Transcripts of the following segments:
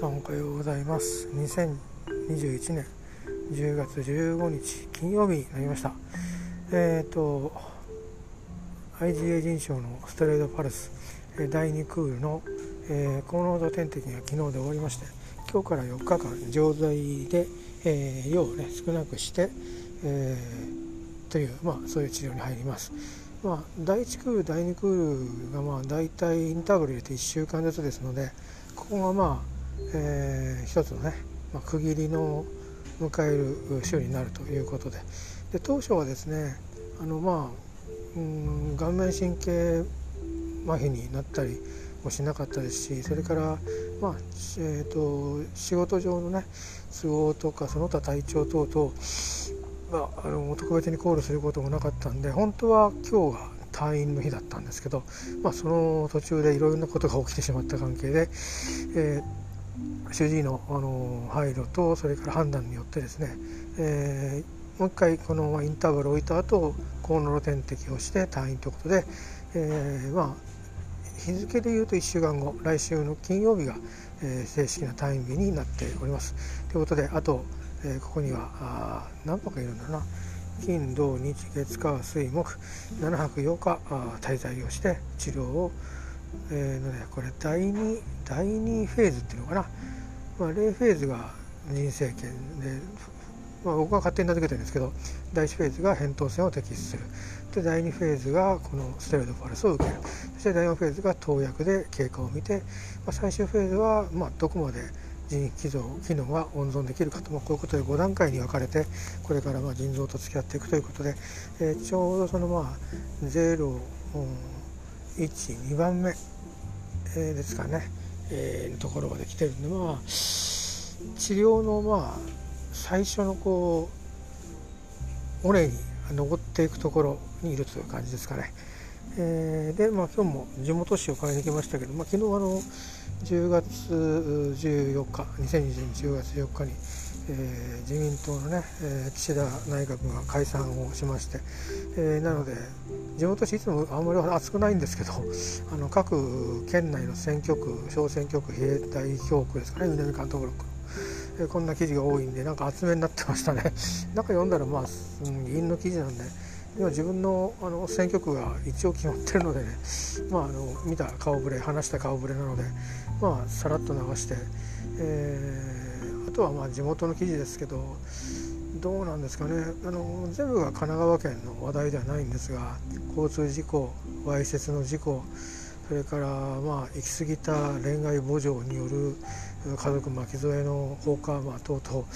さんおはようございます。2021年10月15日金曜日になりました。えっ、ー、と IGA 人賞のストレートパルス第2クールの、えー、高濃度点滴が昨日で終わりまして今日から4日間錠剤で、えー、用をね少なくして、えー、というまあそういう治療に入ります。まあ、第1クール、第2クールがまあ大体インターバル入れて1週間ずつですのでここがまあ、えー、一つのね、まあ、区切りの迎える週になるということで。で当初はですねあのまあうん顔面神経麻痺になったりもしなかったですしそれから、まあえーと、仕事上のね都合とかその他体調等々まあ、あの特別にコールすることもなかったんで本当は今日が退院の日だったんですけど、まあ、その途中でいろいろなことが起きてしまった関係で、え、主治医のあの配慮とそれから判断によってですね、えー、もう一回このインターバルを置いた後高濃度点滴をして退院ということで、えー、まあ日付でいうと1週間後来週の金曜日が、えー、正式な退院日になっております。ということであとえー、ここにはあ何泊いるんだろうな金土日月火水木7泊8日あ滞在をして治療を、えー、のでこれ第2第2フェーズっていうのかな、まあ、0フェーズが人生権で、まあ、僕が勝手に名付けてるんですけど第1フェーズが扁桃腺を摘出する。で第2フェーズがこのステロイドパルスを受ける。そして第4フェーズが投薬で経過を見て、まあ、最終フェーズはまあどこまで腎機能機能が温存できるかと、まあ、こういうことで5段階に分かれてこれからまあ腎臓と付き合っていくということで、えー、ちょうどそのまあ12番目、えー、ですかね、えー、ところまで来てるんでまあ治療のまあ最初のこう尾根に登っていくところにいるという感じですかね。えー、で、まあ、今日も地元紙を買いに来ましたけど、まあ、昨日あの10月14日2020年10月14日に、えー、自民党のね、えー、岸田内閣が解散をしまして、えー、なので地元紙いつもあんまり熱くないんですけど あの各県内の選挙区小選挙区比例代表区ですかね南関東ブロックえー、こんな記事が多いんでなんか厚めになってましたね。なんか読んだらまあ、うん、議員の記事なんで今自分のあの選挙区が一応決まってるのでね、まあ、あの見た顔ぶれ話した顔ぶれなので、まあ、さらっと流して、えー、とはまあ地元の記事ですけどどうなんですかね。あの全部が神奈川県の話題ではないんですが交通事故わいせつの事故それからまあ行き過ぎた恋愛慕情による家族巻き添えの放火、まあ、等々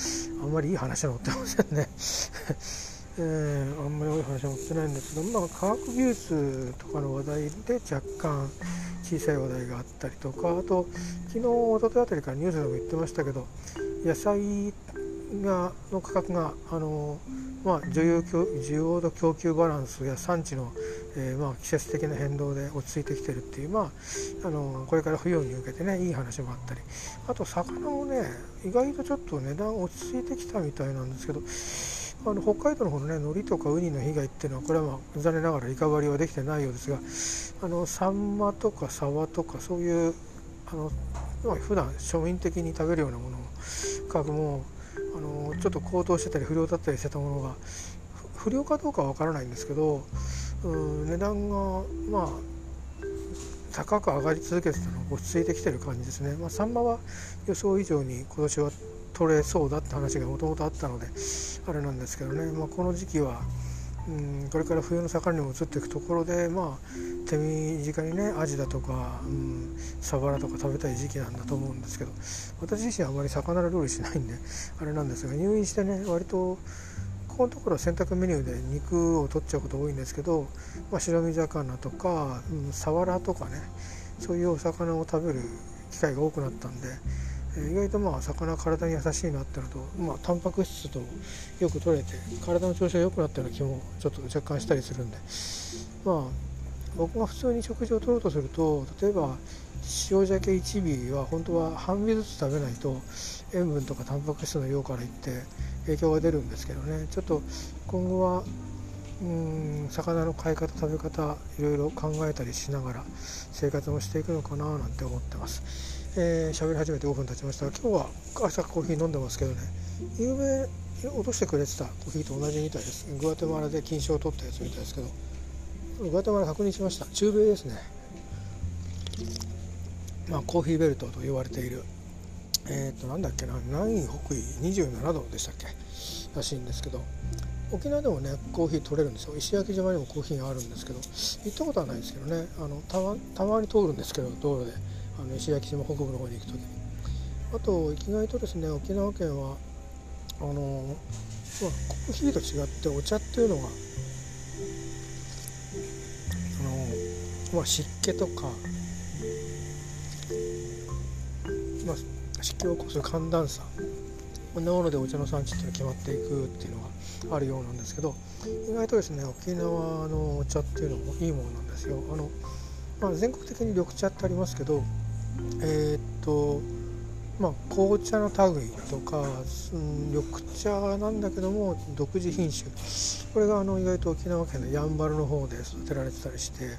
あんまりいい話は載ってませんね。えー、あんまり多い話は載ってないんですけど、まあ、科学技術とかの話題で若干小さい話題があったりとかあと昨日おとといあたりからニュースでも言ってましたけど野菜がの価格があの、まあ、需要需要と供給バランスや産地の、えー、まあ、季節的な変動で落ち着いてきてるっていう、まあ、あのこれから冬に向けてねいい話もあったり。あと魚もね意外とちょっと値段落ち着いてきたみたいなんですけどあの北海道の方のね海苔とかウニの被害っていうのはこれはまあ残念ながらリカバリーはできてないようですがあのサンマとかサバとかそういうあの普段庶民的に食べるようなもの価格もあのちょっと高騰してたり不良だったりしてたものが不良かどうかは分からないんですけどうん値段がまあ高く上がり続けてたのが落ち着いてきてる感じですね。まあ、サンマは予想以上に今年は取れそうだって話がもともとあったのであれなんですけどね、まあ、この時期は、うん、これから冬の盛りにも移っていくところで、まあ、手短にねアジだとか、うん、サバラとか食べたい時期なんだと思うんですけど私自身はあまり魚の料理しないんで あれなんですが入院してね割とここのところは洗濯メニューで肉を取っちゃうこと多いんですけど、まあ、白身魚とか、うん、サワラとかねそういうお魚を食べる機会が多くなったんで意外とまあ魚体に優しいなってのと、まあ、タンパク質とよく取れて体の調子が良くなったような気もちょっと若干したりするんで。まあ僕が普通に食事を取ろうとすると例えば塩鮭1尾は本当は半尾ずつ食べないと塩分とかタンパク質の量からいって影響が出るんですけどね。ちょっと今後はうん魚の買い方食べ方いろいろ考えたりしながら生活もしていくのかななんて思ってます。えー、喋り始めて5分経ちました。が今日は朝コーヒー飲んでますけどね。夕べ落としてくれてたコーヒーと同じみたいです。グアテマラで金賞を取ったやつみたいですけど。グアテマラ確認しました。中米ですね。まあコーヒーベルトと言われている。えっ、ー、となんだっけな。南緯北緯27度でしたっけ。らしいんですけど。沖縄でもねコーヒー取れるんですよ。石垣島にもコーヒーがあるんですけど。行ったことはないですけどね。あのたまに通るんですけど道路で。あの石垣島北部の方に行く時にあと意外とですね沖縄県はあの、まあ、コーヒーと違ってお茶っていうのがあの、まあ、湿気とか、まあ、湿気を起こす寒暖差こんなものでお茶の産地っていうのが決まっていくっていうのがあるようなんですけど意外とですね沖縄のお茶っていうのもいいものなんですよ。あのまあ、全国的に緑茶ってありますけどえー、っとまあ、紅茶の類とか、うん、緑茶なんだけども独自品種。これがあの意外と沖縄県のやんばるの方で育てられてたりして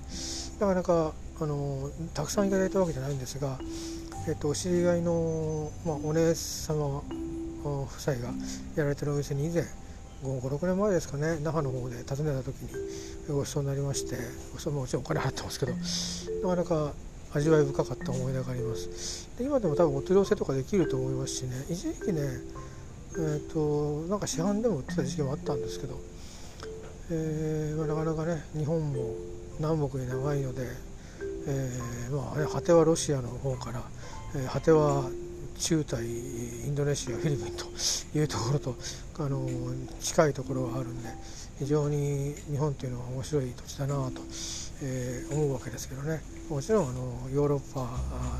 なかなかあのたくさんいただいたわけじゃないんですが、えっと、お知り合いの、まあ、お姉様夫妻がやられてるお店に以前56年前ですかね那覇の方で訪ねた時にごちそうになりましてごちそうもちろんお金払ってますけどなかなか味わい深かった思い出があります。で今でも多分お取り寄せとかできると思いますしね。一時期ねえーと、なんか市販でも売ってた時期もあったんですけど、えーま、なかなかね日本も南北に長いので、えーまあね、果てはロシアの方から、えー、果ては中台インドネシアフィリピンというところとあの近いところがあるんで非常に日本というのは面白い土地だなと、えー、思うわけですけどね。もちろんあのヨーロッパ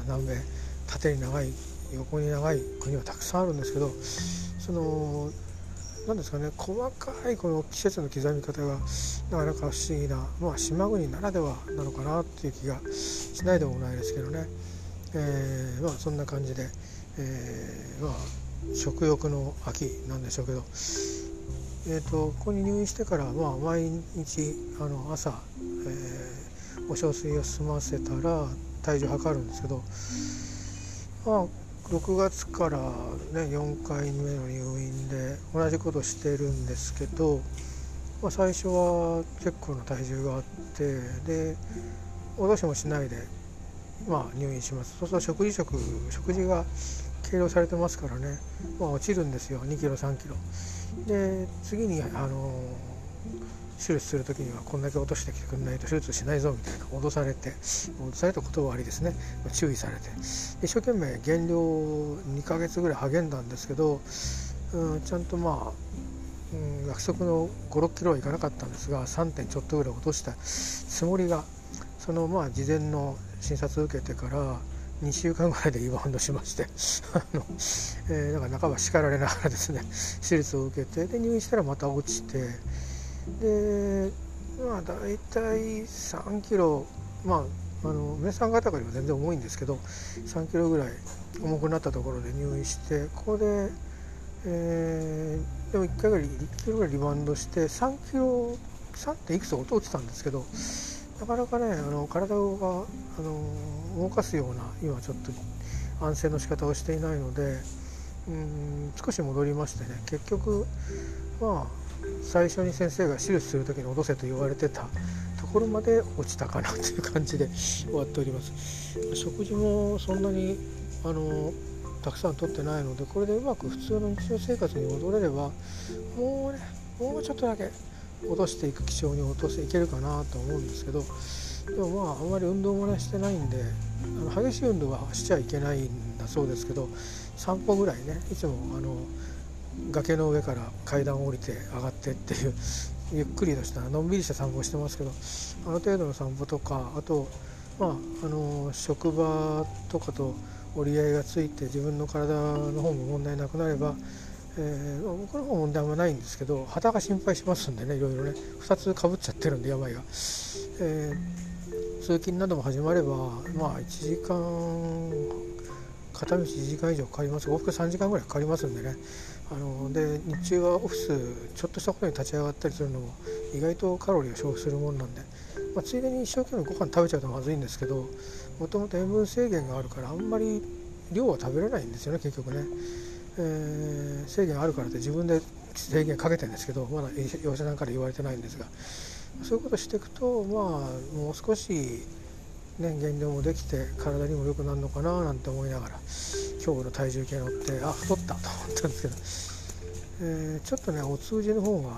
南米縦に長い横に長い国はたくさんあるんですけどその何ですかね細かいこの季節の刻み方がなかなか不思議な、まあ、島国ならではなのかなっていう気がしないでもないですけどね、えー、まあそんな感じで、えー、まあ食欲の秋なんでしょうけど、えーと、ここに入院してから、まあ、毎日あの朝、えー、お小水を済ませたら体重測るんですけど、まあ、6月から、ね、4回目の入院で同じことしてるんですけど、まあ、最初は結構な体重があってで脅しもしないで、まあ、入院します。そうすると食事食食事が計量されてますからね、まあ、落ちるんですよ。2キロ3キロ。で次にあの手術する時にはこんだけ落としてきてくんないと手術しないぞみたいな脅されて脅されたことはありですね。注意されて。一生懸命減量2ヶ月ぐらい励んだんですけど、うん、ちゃんとまあ、うん、約束の56キロはいかなかったんですが3点ちょっとぐらい落とした。つもりがそのまあ事前の診察を受けてから2週間ぐらいでリバウンドしまして あの、えー、だから半ば叱られながらですね手術を受けてで入院したらまた落ちてでまあ大体3キロまああの皆さん方よりも全然重いんですけど3キロぐらい重くなったところで入院してここで、えー、でも1回ぐらい1キロぐらいリバウンドして3キロ 3. 点いくつ音落ちたんですけどなかなかねあの体があの動かすような今ちょっと安静の仕方をしていないのでうん少し戻りましてね結局まあ最初に先生が手術する時に脅せと言われてたところまで落ちたかなという感じで 終わっております。食事もそんなにあのたくさんとってないのでこれでうまく普通の日常生活に戻れればもうねもうちょっとだけ落としていく気象に落としていけるかなと思うんですけどでもまああんまり運動もねしてないんであの激しい運動はしちゃいけないんだそうですけど散歩ぐらいねいつもあの崖の上から階段を降りて上がってっていう ゆっくりとしたのんびりした散歩をしてますけどあの程度の散歩とかあとまああの職場とかと折り合いがついて自分の体の方も問題なくなればえー、僕の方問題はないんですけど肌が心配しますんでねいろいろね2つかぶっちゃってるんで病が、えー、通勤なども始まればまあ1時間片道1時間以上かかります。往復3時間ぐらいかかりますんでね。あので日中はオフィスちょっとしたことに立ち上がったりするのも意外とカロリーを消費するもんなんで、まあ、ついでに一生懸命ご飯食べちゃうとまずいんですけどもともと塩分制限があるからあんまり量は食べれないんですよね結局ね、えー、制限あるからって自分で制限かけてるんですけどまだ養者さんから言われてないんですが。そういうことしていくとまあもう少しね減量もできて体にも良くなるのかななんて思いながら今日の体重計乗ってあ太ったと思ったんですけど、えー、ちょっとねお通じの方が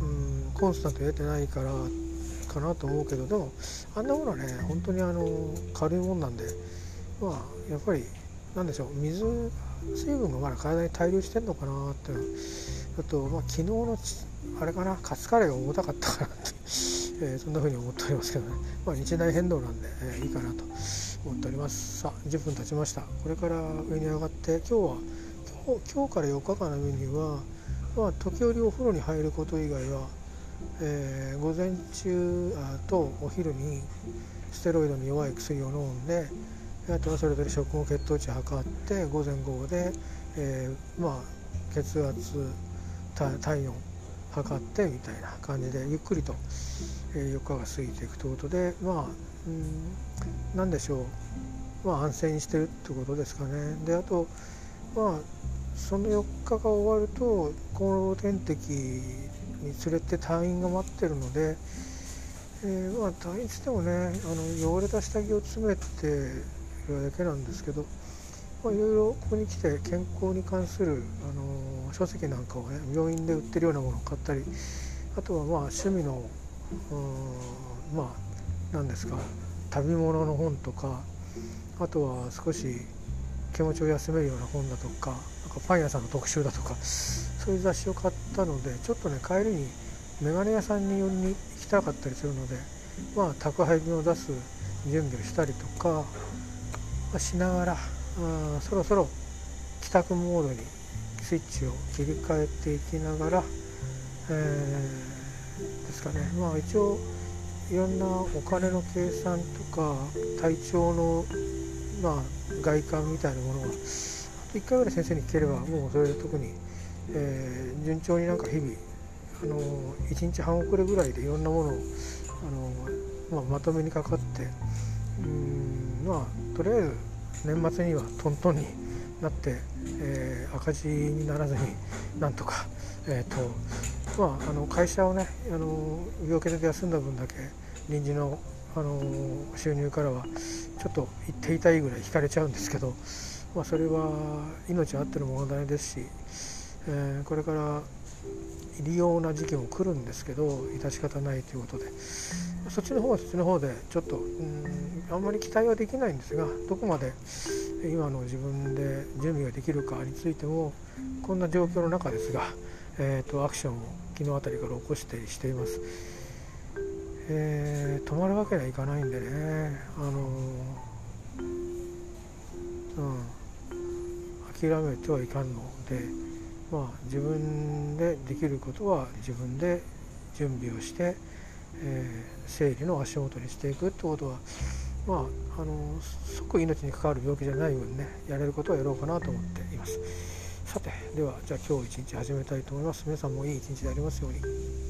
うんコンスタント得てないからかなと思うけどでもあんなものはね本当にあの軽いもんなんでまあやっぱりなんでしょう水水分がまだ体に滞留してんのかなってあと、まあ、昨日のあれかなカツカレーが重たかったかなって、えー、そんな風に思っておりますけどね、まあ、日大変動なんで、えー、いいかなと思っております。さあ10分経ちました。これから上に上がって今日は今日今日から4日間のメニューは、まあ、時折お風呂に入ること以外は、えー、午前中あとお昼にステロイドに弱い薬を飲んであとはそれぞれ食後血糖値測って午前午後で、えー、まあ血圧体温測ってみたいな感じでゆっくりと、え4日が過ぎていくということでまあん何でしょう。まあ安静にしてるってことですかね。であとまあその4日が終わると厚労点滴に連れて退院が待ってるので、えー、まあ退院してもねあの汚れた下着を詰めてるだけなんですけどまあ、いろいろここに来て健康に関する、あの書籍なんかをね病院で売ってるようなものを買ったりあとはまあ趣味のまあ何ですか旅物の本とかあとは少し気持ちを休めるような本だとかなんかパン屋さんの特集だとかそういう雑誌を買ったのでちょっとね帰りに眼鏡屋さんに寄りに行きたかったりするのでまあ宅配便を出す準備をしたりとか、まあ、しながらあそろそろ帰宅モードにスイッチを切り替えていきながら、えー、ですかね。まあ一応いろんなお金の計算とか体調の、まあ、外観みたいなものは1回ぐらい先生に聞ければもうそれで特に、えー、順調になんか日々あの1日半遅れぐらいでいろんなものをあの、まあ、まとめにかかってうんまあとりあえず年末にはトントンになって、えー、赤字にならずになんとか、えーとまあ、あの会社をねあの病気で休んだ分だけ臨時のあの収入からはちょっと言っていたいぐらい引かれちゃうんですけど、まあ、それは命あっての問題ですし、えー、これから利用な時期も来るんですけど致し方ないということでそっちの方はそっちの方でちょっとうんあんまり期待はできないんですがどこまで今の自分で準備ができるかについてもこんな状況の中ですが、えーと、アクションを昨日あたりから起こしてしています、えー、止まるわけにはいかないんでねあのうん諦めてはいかんのでまあ、自分でできることは自分で準備をして、えー、生理の足元にしていくってことは、まあ、あの即命に関わる病気じゃない分ねやれることはやろうかなと思っています。さてではじゃあ今日一日始めたいと思います。皆さんもいい一日でありますように。